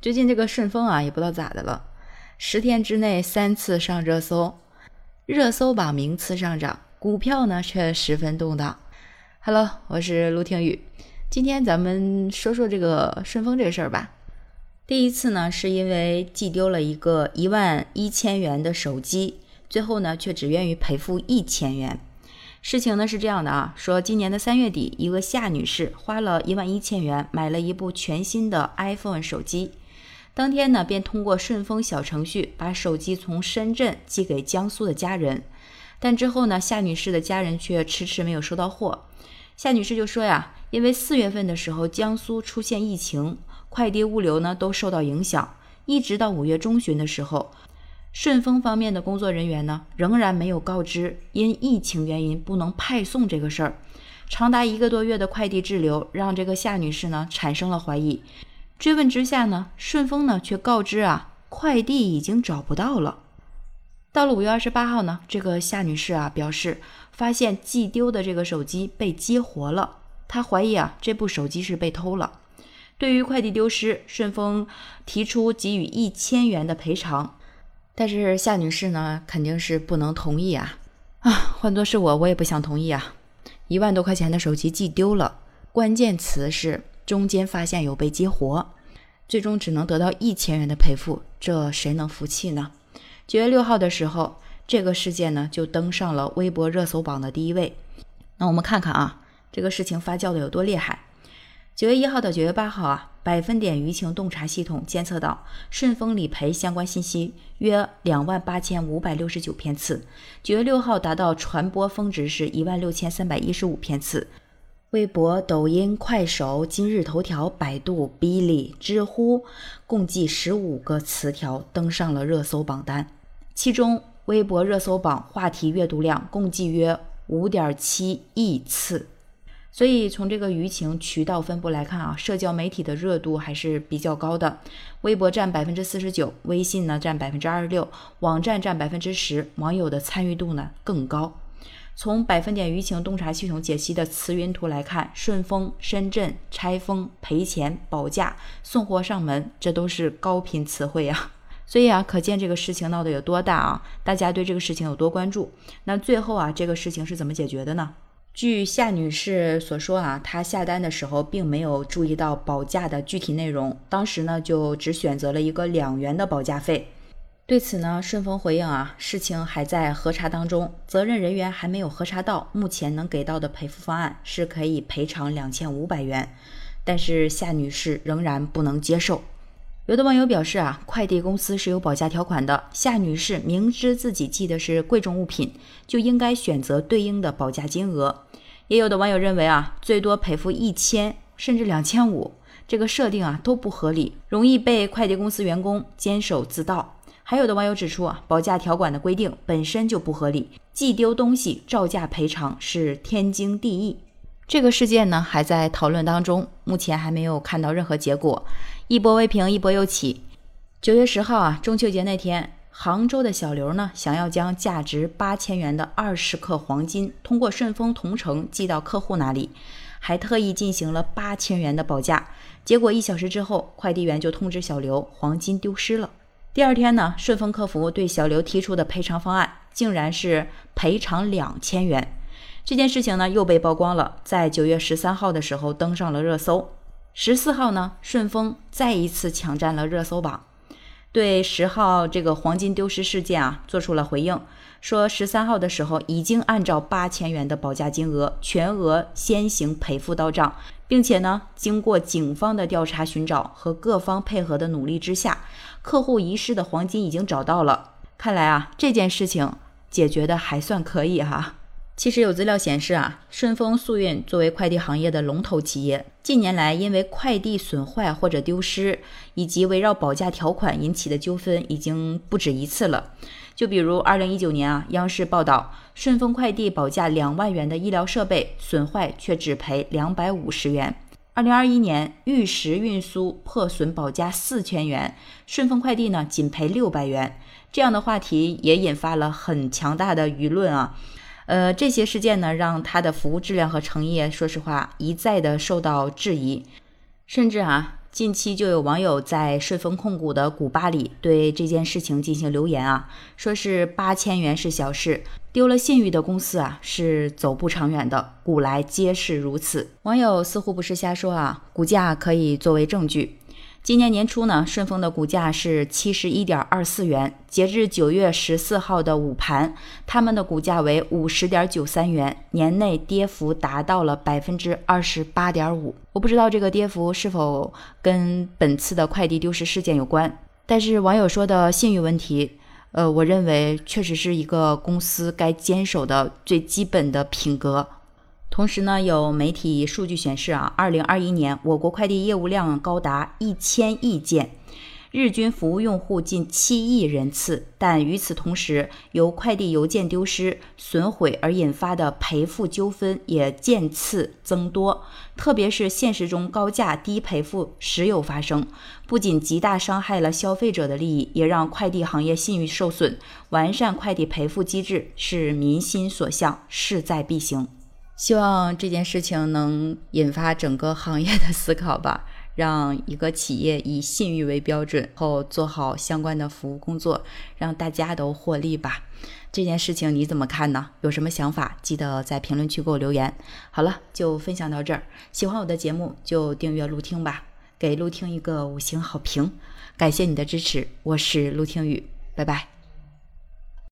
最近这个顺丰啊，也不知道咋的了，十天之内三次上热搜，热搜榜名次上涨，股票呢却十分动荡。Hello，我是陆听雨，今天咱们说说这个顺丰这个事儿吧。第一次呢，是因为寄丢了一个一万一千元的手机，最后呢却只愿意赔付一千元。事情呢是这样的啊，说今年的三月底，一个夏女士花了一万一千元买了一部全新的 iPhone 手机，当天呢便通过顺丰小程序把手机从深圳寄给江苏的家人，但之后呢，夏女士的家人却迟迟没有收到货。夏女士就说呀，因为四月份的时候江苏出现疫情，快递物流呢都受到影响，一直到五月中旬的时候。顺丰方面的工作人员呢，仍然没有告知因疫情原因不能派送这个事儿。长达一个多月的快递滞留，让这个夏女士呢产生了怀疑。追问之下呢，顺丰呢却告知啊，快递已经找不到了。到了五月二十八号呢，这个夏女士啊表示，发现寄丢的这个手机被激活了，她怀疑啊这部手机是被偷了。对于快递丢失，顺丰提出给予一千元的赔偿。但是夏女士呢，肯定是不能同意啊！啊，换做是我，我也不想同意啊！一万多块钱的手机寄丢了，关键词是中间发现有被激活，最终只能得到一千元的赔付，这谁能服气呢？九月六号的时候，这个事件呢就登上了微博热搜榜的第一位。那我们看看啊，这个事情发酵的有多厉害。九月一号到九月八号啊，百分点舆情洞察系统监测到顺丰理赔相关信息约两万八千五百六十九篇次。九月六号达到传播峰值是一万六千三百一十五篇次。微博、抖音、快手、今日头条、百度、哔哩、知乎共计十五个词条登上了热搜榜单，其中微博热搜榜话题阅读量共计约五点七亿次。所以从这个舆情渠道分布来看啊，社交媒体的热度还是比较高的。微博占百分之四十九，微信呢占百分之二十六，网站占百分之十，网友的参与度呢更高。从百分点舆情洞察系统解析的词云图来看，顺丰、深圳拆封、赔钱、保价、送货上门，这都是高频词汇啊。所以啊，可见这个事情闹得有多大啊，大家对这个事情有多关注。那最后啊，这个事情是怎么解决的呢？据夏女士所说啊，她下单的时候并没有注意到保价的具体内容，当时呢就只选择了一个两元的保价费。对此呢，顺丰回应啊，事情还在核查当中，责任人员还没有核查到，目前能给到的赔付方案是可以赔偿两千五百元，但是夏女士仍然不能接受。有的网友表示啊，快递公司是有保价条款的。夏女士明知自己寄的是贵重物品，就应该选择对应的保价金额。也有的网友认为啊，最多赔付一千甚至两千五，这个设定啊都不合理，容易被快递公司员工监守自盗。还有的网友指出啊，保价条款的规定本身就不合理，寄丢东西照价赔偿是天经地义。这个事件呢还在讨论当中，目前还没有看到任何结果。一波未平，一波又起。九月十号啊，中秋节那天，杭州的小刘呢想要将价值八千元的二十克黄金通过顺丰同城寄到客户那里，还特意进行了八千元的保价。结果一小时之后，快递员就通知小刘黄金丢失了。第二天呢，顺丰客服对小刘提出的赔偿方案竟然是赔偿两千元。这件事情呢又被曝光了，在九月十三号的时候登上了热搜。十四号呢，顺丰再一次抢占了热搜榜，对十号这个黄金丢失事件啊做出了回应，说十三号的时候已经按照八千元的保价金额全额先行赔付到账，并且呢，经过警方的调查寻找和各方配合的努力之下，客户遗失的黄金已经找到了。看来啊，这件事情解决的还算可以哈。其实有资料显示啊，顺丰速运作为快递行业的龙头企业，近年来因为快递损坏或者丢失，以及围绕保价条款引起的纠纷已经不止一次了。就比如二零一九年啊，央视报道，顺丰快递保价两万元的医疗设备损坏却只赔两百五十元；二零二一年玉石运输破损保价四千元，顺丰快递呢仅赔六百元。这样的话题也引发了很强大的舆论啊。呃，这些事件呢，让他的服务质量和诚意，说实话一再的受到质疑，甚至啊，近期就有网友在顺丰控股的股吧里对这件事情进行留言啊，说是八千元是小事，丢了信誉的公司啊是走不长远的，古来皆是如此。网友似乎不是瞎说啊，股价可以作为证据。今年年初呢，顺丰的股价是七十一点二四元，截至九月十四号的午盘，他们的股价为五十点九三元，年内跌幅达到了百分之二十八点五。我不知道这个跌幅是否跟本次的快递丢失事件有关，但是网友说的信誉问题，呃，我认为确实是一个公司该坚守的最基本的品格。同时呢，有媒体数据显示啊，二零二一年我国快递业务量高达一千亿件，日均服务用户近七亿人次。但与此同时，由快递邮件丢失、损毁而引发的赔付纠纷也渐次增多，特别是现实中高价低赔付时有发生，不仅极大伤害了消费者的利益，也让快递行业信誉受损。完善快递赔付机制是民心所向，势在必行。希望这件事情能引发整个行业的思考吧，让一个企业以信誉为标准后做好相关的服务工作，让大家都获利吧。这件事情你怎么看呢？有什么想法？记得在评论区给我留言。好了，就分享到这儿。喜欢我的节目就订阅陆听吧，给陆听一个五星好评，感谢你的支持。我是陆听雨，拜拜。